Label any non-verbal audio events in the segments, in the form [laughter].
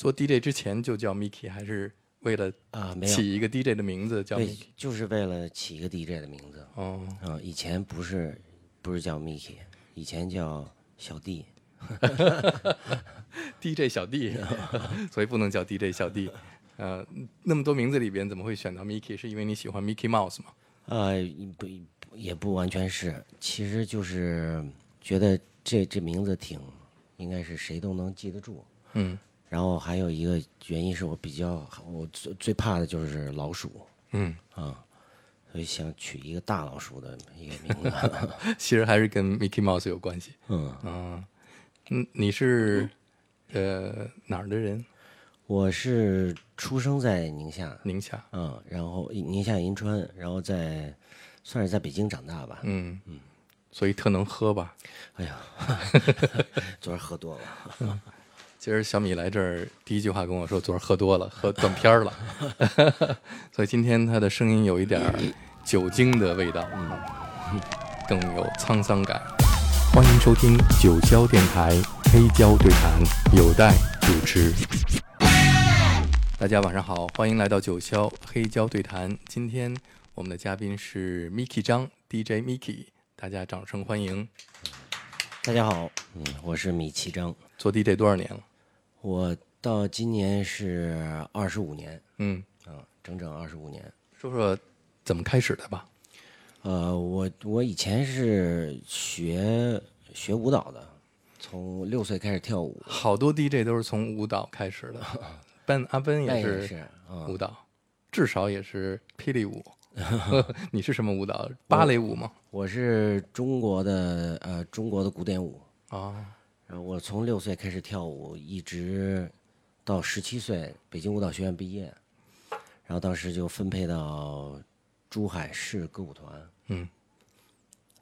做 DJ 之前就叫 Miki，还是为了啊，没有，起一个 DJ 的名字叫对 Miki？，就是为了起一个 DJ 的名字。哦，啊，以前不是不是叫 Mickey，以前叫小弟。[laughs] [laughs] DJ 小弟，[laughs] 所以不能叫 DJ 小弟。呃，那么多名字里边怎么会选到 Mickey？是因为你喜欢 Mickey Mouse 吗？呃，不也不完全是，其实就是觉得这这名字挺，应该是谁都能记得住。嗯然后还有一个原因是我比较我最最怕的就是老鼠嗯，啊，所以想取一个大老鼠的一个名字。[laughs] 其实还是跟 Mickey Mouse 有关系。嗯，啊，嗯，你是呃哪儿的人？我是出生在宁夏，宁夏。嗯，然后宁夏银川，然后在算是在北京长大吧。嗯嗯，所以特能喝吧？哎呀，[laughs] 昨儿喝多了。[laughs] 今儿小米来这儿，第一句话跟我说，昨儿喝多了，喝断片儿了，[laughs] 所以今天他的声音有一点儿酒精的味道，嗯，更有沧桑感。欢迎收听九霄电台黑胶对谈，有待主持。大家晚上好，欢迎来到九霄黑胶对谈。今天我们的嘉宾是 Miki 张 DJ Miki，大家掌声欢迎。大家好，嗯，我是米奇张，做 DJ 多少年了？我到今年是二十五年，嗯，啊，整整二十五年。说说怎么开始的吧。呃，我我以前是学学舞蹈的，从六岁开始跳舞，好多 DJ 都是从舞蹈开始的，[laughs] 奔阿奔也是舞蹈，至少也是霹雳舞。[laughs] 你是什么舞蹈？芭蕾舞吗？我是中国的呃中国的古典舞，啊，然后我从六岁开始跳舞，一直到十七岁北京舞蹈学院毕业，然后当时就分配到珠海市歌舞团。嗯，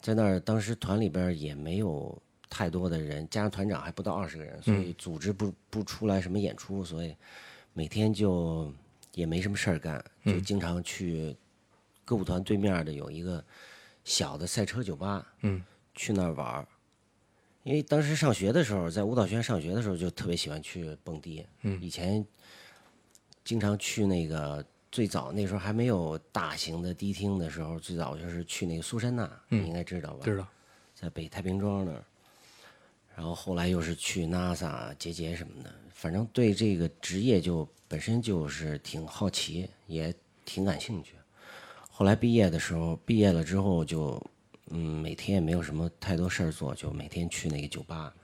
在那儿当时团里边也没有太多的人，加上团长还不到二十个人，所以组织不不出来什么演出，所以每天就也没什么事儿干，就经常去歌舞团对面的有一个小的赛车酒吧，嗯，去那儿玩儿。因为当时上学的时候，在舞蹈学院上学的时候，就特别喜欢去蹦迪。嗯以前经常去那个最早那时候还没有大型的迪厅的时候，最早就是去那个苏珊娜，你应该知道吧？知道。在北太平庄那儿。然后后来又是去 NASA、结节什么的，反正对这个职业就本身就是挺好奇，也挺感兴趣。后来毕业的时候，毕业了之后就，嗯，每天也没有什么太多事儿做，就每天去那个酒吧，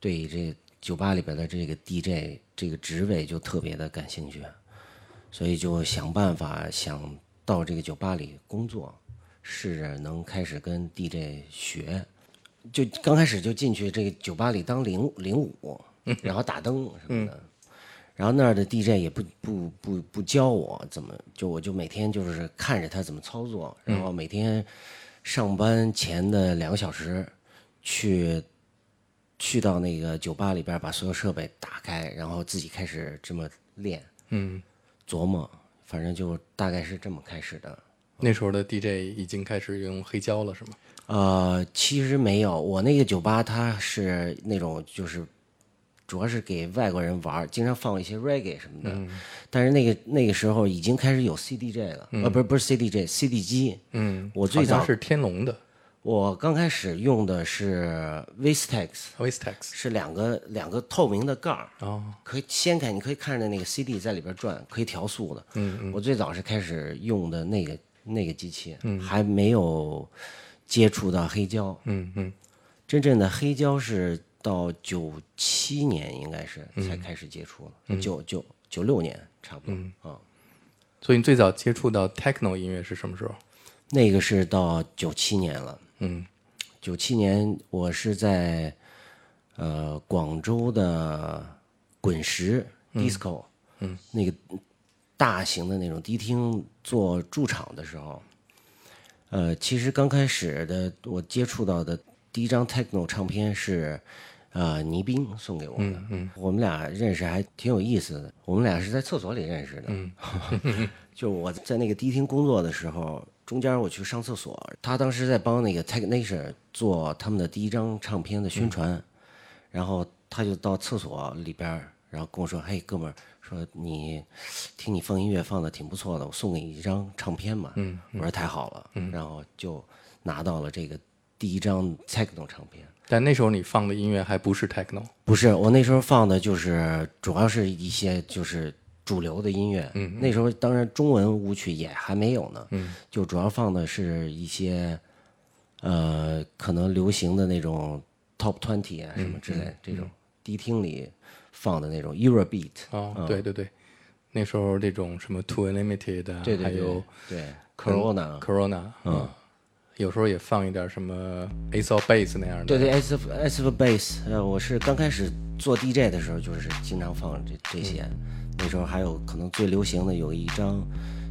对这酒吧里边的这个 DJ 这个职位就特别的感兴趣，所以就想办法想到这个酒吧里工作，试着能开始跟 DJ 学。就刚开始就进去这个酒吧里当领领舞，[laughs] 然后打灯什么的。然后那儿的 DJ 也不不不不教我怎么，就我就每天就是看着他怎么操作，然后每天上班前的两个小时去去到那个酒吧里边把所有设备打开，然后自己开始这么练嗯，琢磨，反正就大概是这么开始的。那时候的 DJ 已经开始用黑胶了，是吗？呃，其实没有，我那个酒吧它是那种就是，主要是给外国人玩，经常放一些 reggae 什么的。但是那个那个时候已经开始有 CDJ 了，呃，不是不是 CDJ，CD 机。嗯，我最早是天龙的我刚开始用的是 Vistex，Vistex。是两个两个透明的盖儿，哦，可以掀开，你可以看着那个 CD 在里边转，可以调速的。嗯嗯我最早是开始用的那个那个机器，还没有接触到黑胶。嗯嗯真正的黑胶是到九七年应该是才开始接触的，九九九六年差不多啊、所以你最早接触到 techno 音乐是什么时候？那个是到九七年了。嗯。九七年我是在呃广州的滚石 disco，嗯，那个大型的那种迪厅做驻场的时候，呃，其实刚开始的我接触到的第一张 techno 唱片是。呃，倪斌送给我的，嗯，我们俩认识还挺有意思的。我们俩是在厕所里认识的，嗯，[laughs] 就我在那个迪厅工作的时候，中间我去上厕所，他当时在帮那个 Technation 做他们的第一张唱片的宣传，然后他就到厕所里边，然后跟我说：“嘿，哥们儿，说你听你放音乐放的挺不错的，我送给你一张唱片嘛。”嗯，我说太好了，然后就拿到了这个第一张 techno 唱片。但那时候你放的音乐还不是 techno，不是，我那时候放的就是主要是一些就是主流的音乐。嗯那时候当然中文舞曲也还没有呢。嗯，就主要放的是一些呃可能流行的那种 top twenty 啊什么之类的、这种迪厅里放的那种 Eurobeat。哦，对对对，那时候这种什么 Too Unlimited 啊，对对对还有对 Corona。Corona，嗯，有时候也放一点什么 Ace of Base 那样的，对对，S F S F Base，呃，我是刚开始做 DJ 的时候，就是经常放这这些。那时候还有可能最流行的有一张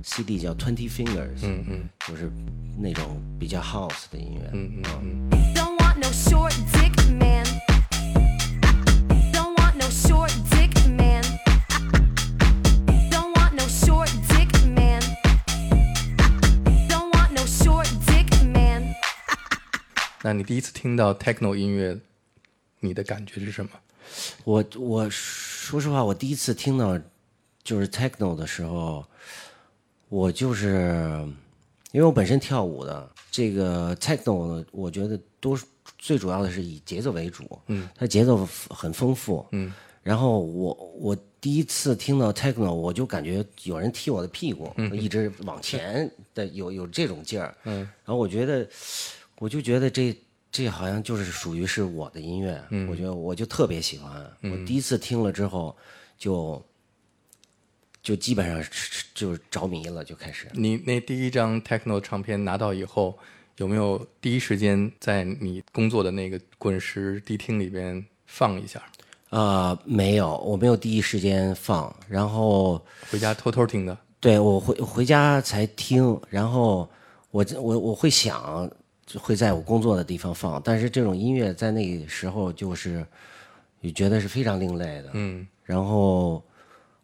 CD 叫 Twenty Fingers，嗯嗯就是那种比较 house 的音乐。嗯嗯嗯，Don't want no short dick man. 那你第一次听到 techno 音乐，你的感觉是什么？我我说实话，我第一次听到就是 techno 的时候，我就是因为我本身跳舞的，这个 techno 呢，我觉得多数最主要的是以节奏为主，嗯，它节奏很丰富，嗯，然后我我第一次听到 techno，我就感觉有人踢我的屁股，一直往前的有有这种劲儿，嗯，然后我觉得我就觉得这这好像就是属于是我的音乐，我觉得我就特别喜欢。我第一次听了之后，就就基本上是就着迷了，就开始。你那第一张 techno 唱片拿到以后，有没有第一时间在你工作的那个滚石迪厅里边放一下，呃，没有，我没有第一时间放，然后回家偷偷听的？对我回回家才听，然后我我我会想会在我工作的地方放，但是这种音乐在那个时候就是也觉得是非常另类的，嗯，然后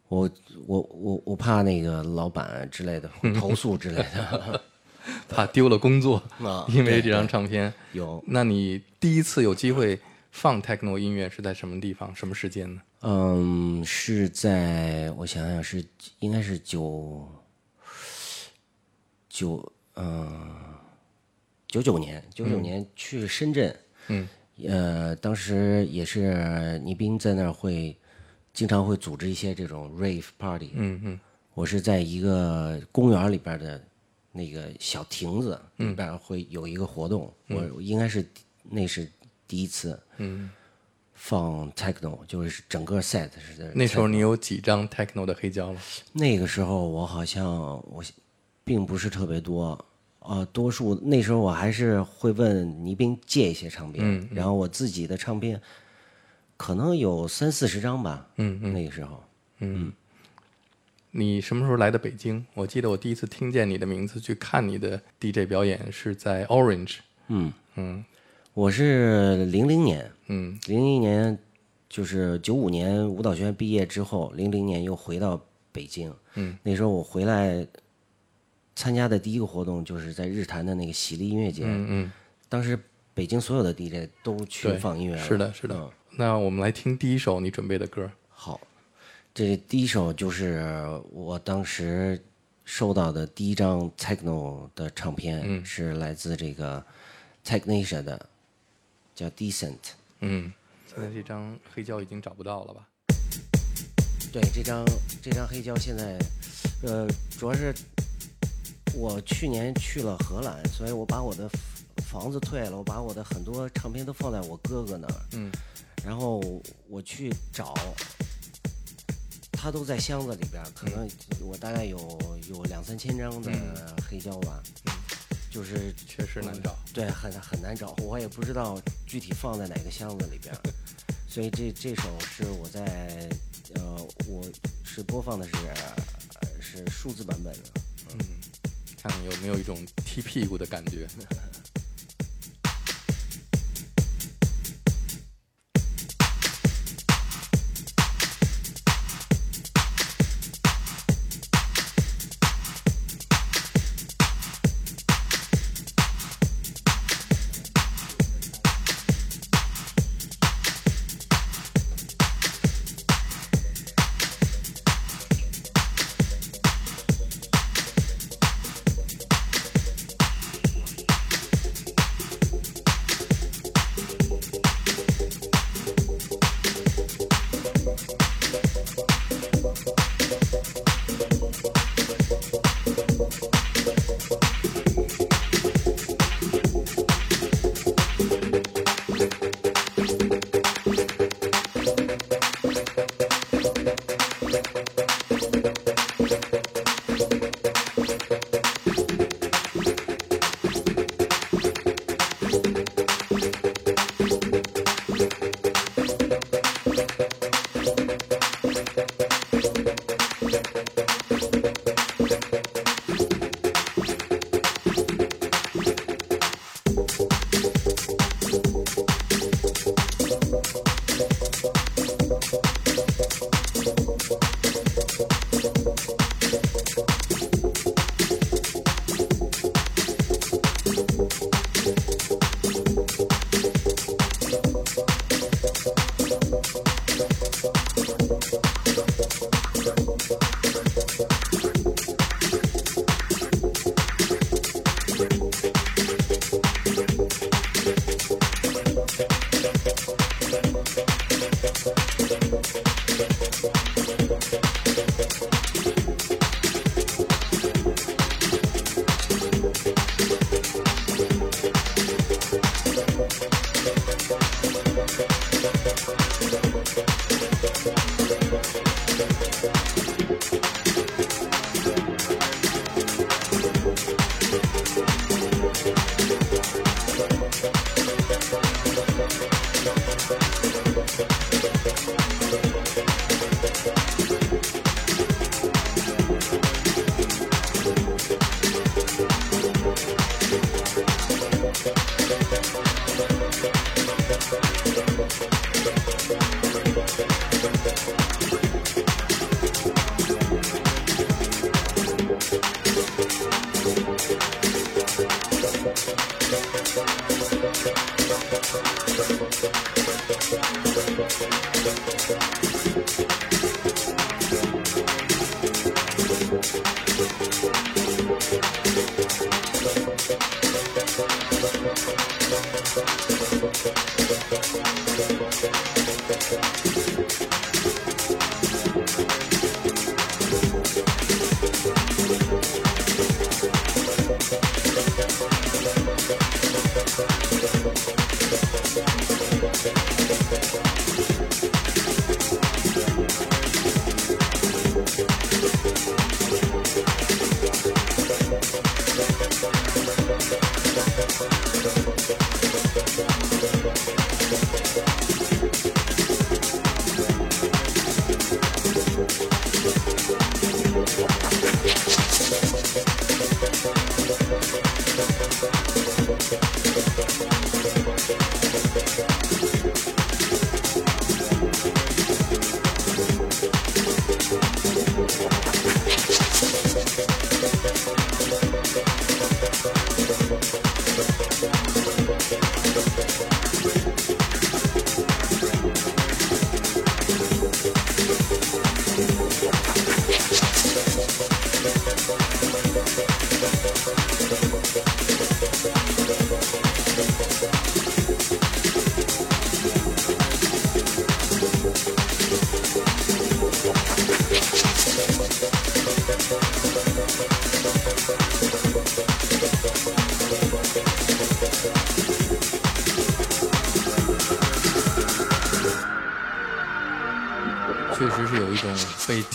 我我我我怕那个老板之类的投诉之类的，[laughs] 怕丢了工作，啊因为这张唱片。有。那你第一次有机会放 techno 音乐是在什么地方、什么时间呢？嗯是在我想想是应该是九九嗯九九年九九年去深圳，嗯，呃当时也是倪斌在那儿会经常会组织一些这种 rave party，嗯嗯。我是在一个公园里边的那个小亭子里边会有一个活动，我我应该是那是第一次嗯。放 techno，就是整个 set 是在那时候你有几张 techno 的黑胶了？那个时候我好像我并不是特别多，啊，多数那时候我还是会问倪斌借一些唱片，嗯然后我自己的唱片可能有三四十张吧，嗯嗯。那个时候。嗯。你什么时候来的北京？我记得我第一次听见你的名字去看你的 DJ 表演是在 Orange。嗯。嗯。我是零零年，嗯。零一年就是九五年舞蹈学院毕业之后，零零年又回到北京。嗯，那时候我回来参加的第一个活动就是在日坛的那个喜力音乐节。嗯嗯，当时北京所有的 DJ 都去，放音乐了。是的，是的。嗯那我们来听第一首你准备的歌。好，这第一首就是我当时收到的第一张 techno 的唱片，嗯是来自这个 Technasia 的，叫 Decent。嗯，现在这张黑胶已经找不到了吧？对，这张这张黑胶现在，呃，主要是我去年去了荷兰，所以我把我的房子退了，我把我的很多唱片都放在我哥哥那儿，嗯。然后我去找，他都在箱子里边儿，可能我大概有有两三千张的黑胶吧，就是确实难找。对，很很难找，我也不知道具体放在哪个箱子里边儿，[laughs] 所以这这首是我在呃，我是播放的是呃是数字版本的。看看有没有一种踢屁股的感觉。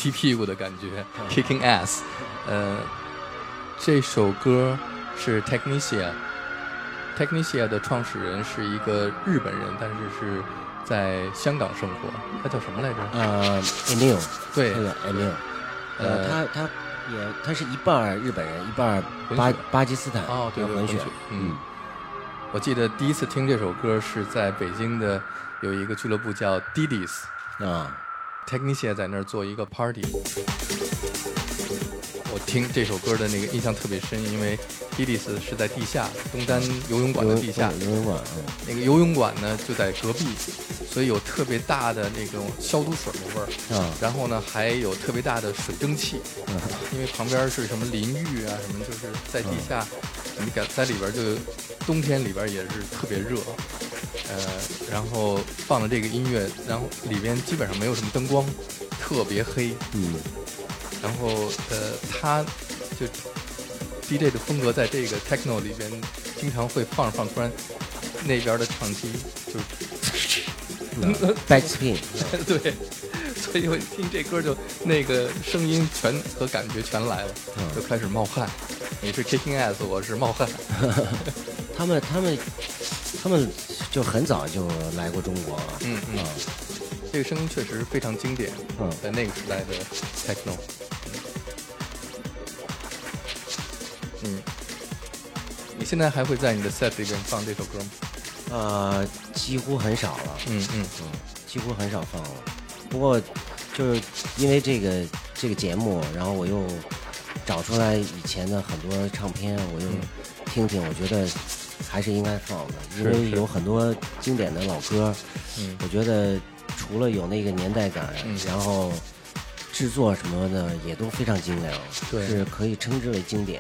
踢屁股的感觉，kicking ass。呃，这首歌是 Technicia，Technicia 的创始人是一个日本人，但是是在香港生活。他叫什么来着？呃，Emil，对那个 Emil，呃呃，他他也他是一半日本人，一半巴巴基斯坦哦，对对，混血混血，嗯。我记得第一次听这首歌是在北京的有一个俱乐部叫 Didis。啊，Technicia 在那儿做一个 party，我听这首歌的那个印象特别深，因为 Didis 是在地下东单游泳馆的地下，游泳馆，嗯。那个游泳馆呢就在隔壁，所以有特别大的那种消毒水的味儿，啊。然后呢还有特别大的水蒸气，因为旁边是什么淋浴啊什么，就是在地下，你感在里边就冬天里边也是特别热，呃，然后放了这个音乐，然后里边基本上没有什么灯光，特别黑，嗯。然后呃，他就 DJ 的风格在这个 techno 里边经常会放着放，突然那边的唱机就嗯，backspin，[laughs] 对，所以我一听这歌就那个声音全和感觉全来了，就开始冒汗。你是 kicking ass，我是冒汗。[laughs] 他们他们他们就很早就来过中国了，嗯嗯啊这个声音确实非常经典，嗯在那个时代的 techno。现在还会在你的 set 里边放这首歌吗？呃，几乎很少了，嗯嗯。嗯，几乎很少放了。不过就是因为这个这个节目，然后我又找出来以前的很多唱片，我又听听，我觉得还是应该放的，因为有很多经典的老歌，嗯。我觉得除了有那个年代感，嗯。然后制作什么的也都非常精良，对。是可以称之为经典。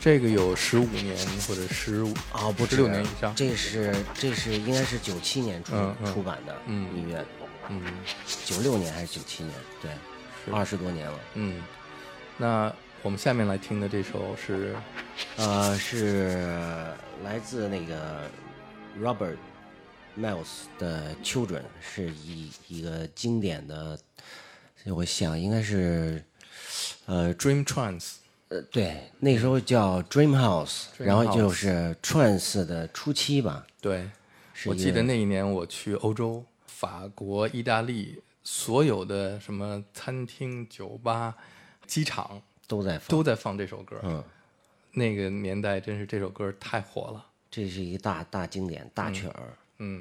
这个有十五年或者十五啊，不止16年以上这是这是应该是九七年出、嗯嗯出版的嗯音乐，嗯九六年还是九七年？对，二十多年了。嗯。那我们下面来听的这首是呃，是来自那个 Robert Miles 的《Children》，是一一个经典的，我想应该是呃 Dream Trance。呃对，那时候叫 Dream House，Dream 然后 House 就是 Trance 的初期吧。对，我记得那一年我去欧洲，法国、意大利，所有的什么餐厅、酒吧、机场都在放，都在放这首歌。嗯，那个年代真是这首歌太火了。这是一大大经典大曲儿。嗯，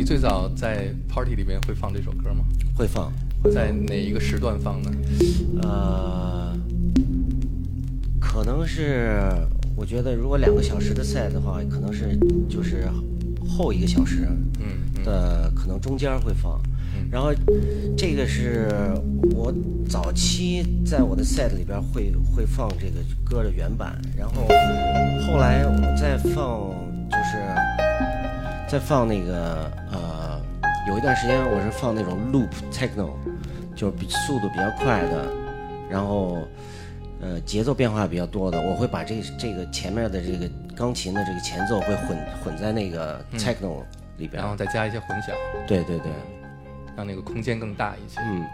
你最早在 party 里面会放这首歌吗？会放，会在哪一个时段放呢？呃，可能是我觉得，如果两个小时的赛的话，可能是就是后一个小时嗯的，可能中间会放。然后这个是我早期在我的 set 里边会会放这个歌的原版，然后后来我再放就是再放那个呃，有一段时间我是放那种 loop techno，就是比速度比较快的，然后呃节奏变化比较多的，我会把这这个前面的这个钢琴的这个前奏会混混在那个 techno 里边。然后再加一些混响，对对对，让那个空间更大一些。嗯。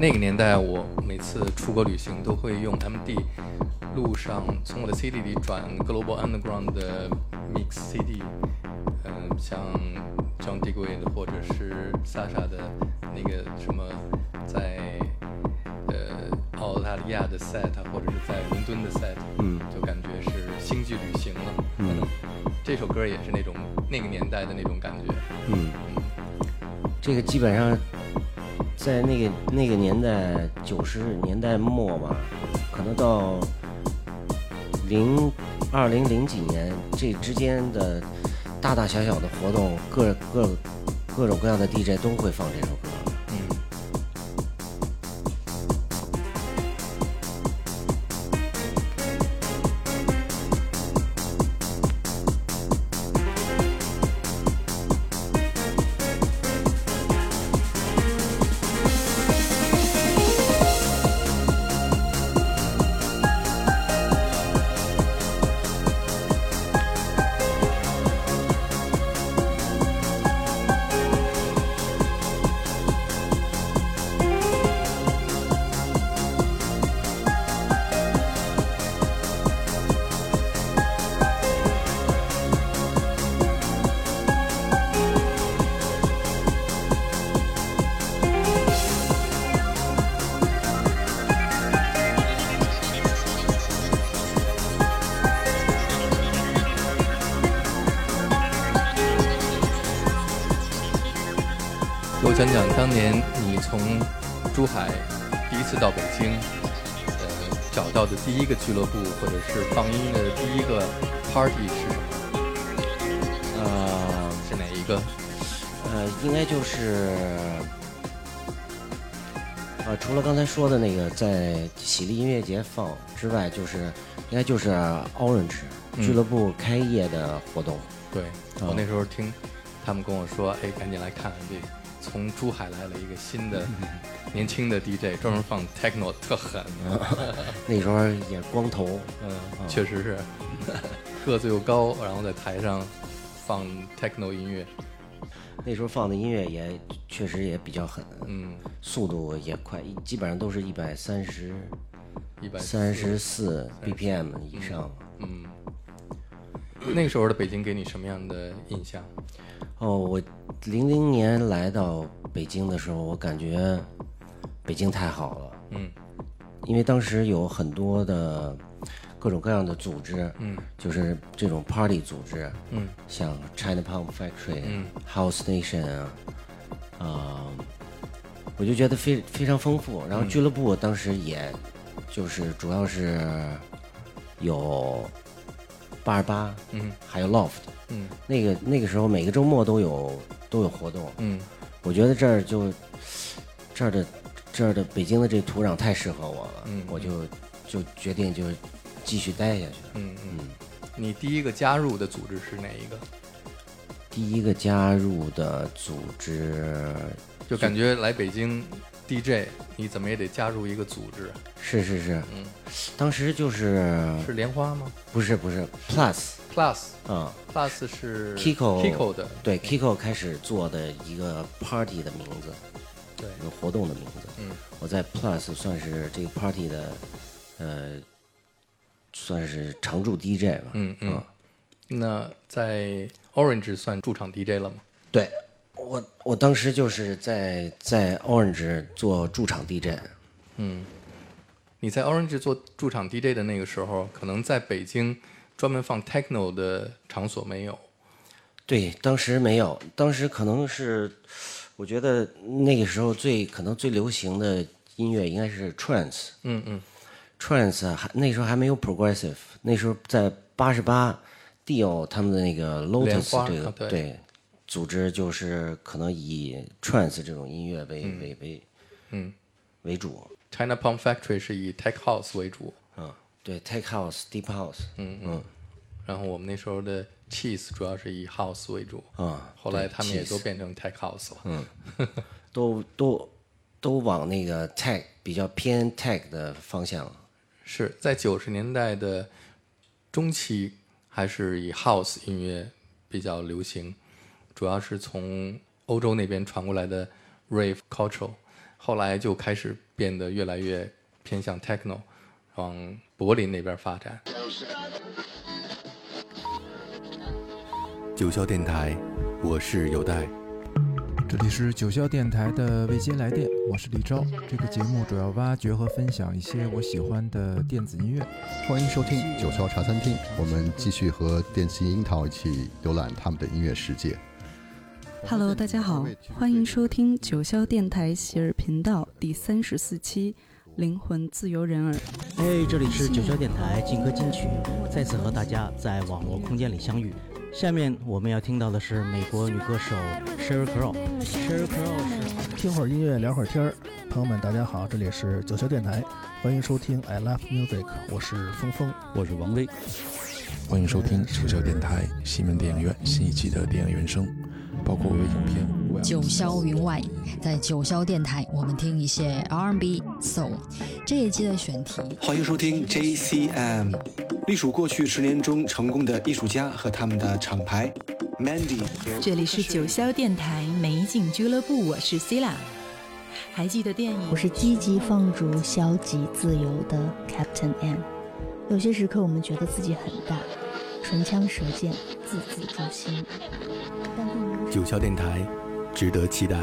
那个年代，我每次出国旅行都会用 MD，路上从我的 CD 里转 Global Underground 的 Mix CD，嗯、像 John Digweed 或者是 Sasha 的那个什么在呃澳大利亚的 set，或者是在伦敦的 set，嗯，就感觉是星际旅行了。嗯，这首歌也是那种那个年代的那种感觉。嗯，这个基本上在那个那个年代，九十年代末吧，可能到零二零零几年这之间的大大小小的活动，各各各种各样的 DJ 都会放这首歌。讲讲当年你从珠海第一次到北京，呃，找到的第一个俱乐部或者是放音乐的第一个 party 是什么？呃是哪一个？呃，应该就是呃，除了刚才说的那个在喜力音乐节放之外，就是应该就是 Orange 嗯俱乐部开业的活动。对哦我那时候听他们跟我说，哎，赶紧来看这从珠海来了一个新的年轻的 DJ，专门放 techno 特狠。[laughs] 那时候也光头，嗯，确实是，[laughs] 个子又高，然后在台上放 techno 音乐，那时候放的音乐也确实也比较狠，嗯，速度也快，一基本上都是一百三十一百三十四 BPM 以上。嗯，那个时候的北京给你什么样的印象？哦，我零零年来到北京的时候，我感觉北京太好了。嗯，因为当时有很多的各种各样的组织，嗯，就是这种 party 组织，嗯，像 China Pump Factory，嗯，House Nation 啊，啊、我就觉得非非常丰富。然后嗯。俱乐部当时也就是主要是有八十八，嗯还有 Loft，嗯那个那个时候每个周末都有都有活动，嗯我觉得这儿就这儿的这儿的北京的这土壤太适合我了，嗯我就就决定就继续待下去。嗯嗯。你第一个加入的组织是哪一个？第一个加入的组织就感觉来北京 DJ，你怎么也得加入一个组织，是是是，嗯，当时就是是莲花吗？不是不是。Plus？Plus 嗯、Plus 是 Kiko Kiko 的，对 Kiko 开始做的一个 party 的名字，对，一个活动的名字。嗯。我在 Plus 算是这个 party 的呃，算是常驻 DJ 吧。嗯嗯。那在 Orange 算驻场 DJ 了吗？对我，我当时就是在在 Orange 做驻场 DJ，嗯，你在 Orange 做驻场 DJ 的那个时候，可能在北京专门放 techno 的场所没有。对，当时没有，当时可能是我觉得那个时候最可能最流行的音乐应该是 trance，trance 嗯嗯。还那时候还没有 progressive，那时候在八十八 Dio 他们的那个 Lotus 花这个对组织就是可能以 trance 这种音乐为、为为嗯为主，，China Pump Factory 是以 tech house 为主。嗯，对，tech house、deep house，嗯嗯。然后我们那时候的 Cheese 主要是以 house 为主。啊后来他们也都变成 tech house 了。嗯都都都往那个 tech 比较偏 tech 的方向。是在九十年代的中期，还是以 house 音乐比较流行，主要是从欧洲那边传过来的 rave culture，后来就开始变得越来越偏向 techno，往柏林那边发展。九霄电台，我是有代。这里是九霄电台的未接来电，我是李昭。这个节目主要挖掘和分享一些我喜欢的电子音乐。欢迎收听九霄茶餐厅，我们继续和电信樱桃一起浏览他们的音乐世界。Hello，大家好，欢迎收听九霄电台喜儿频道第三十四期《灵魂自由人儿》。哎，这里是九霄电台劲歌金曲，再次和大家在网络空间里相遇。下面我们要听到的是美国女歌手 Sheryl Crow。Sheryl Crow 是听会儿音乐，聊会儿天儿。朋友们，大家好，这里是九霄电台，欢迎收听 I Love Music，我是峰峰，我是王威。欢迎收听九霄电台西门电影院新一期的电影原声，包括我的影片。九霄云外，在九霄电台，我们听一些 R&B、Soul。这一期的选题，欢迎收听 JCM，隶属过去十年中成功的艺术家和他们的厂牌 Mandy。这里是九霄电台美景俱乐部，我是 Sila。还记得电影？我是积极放逐、消极自由的 Captain M。有些时刻，我们觉得自己很大，唇枪舌剑，字字诛心。九霄电台，值得期待。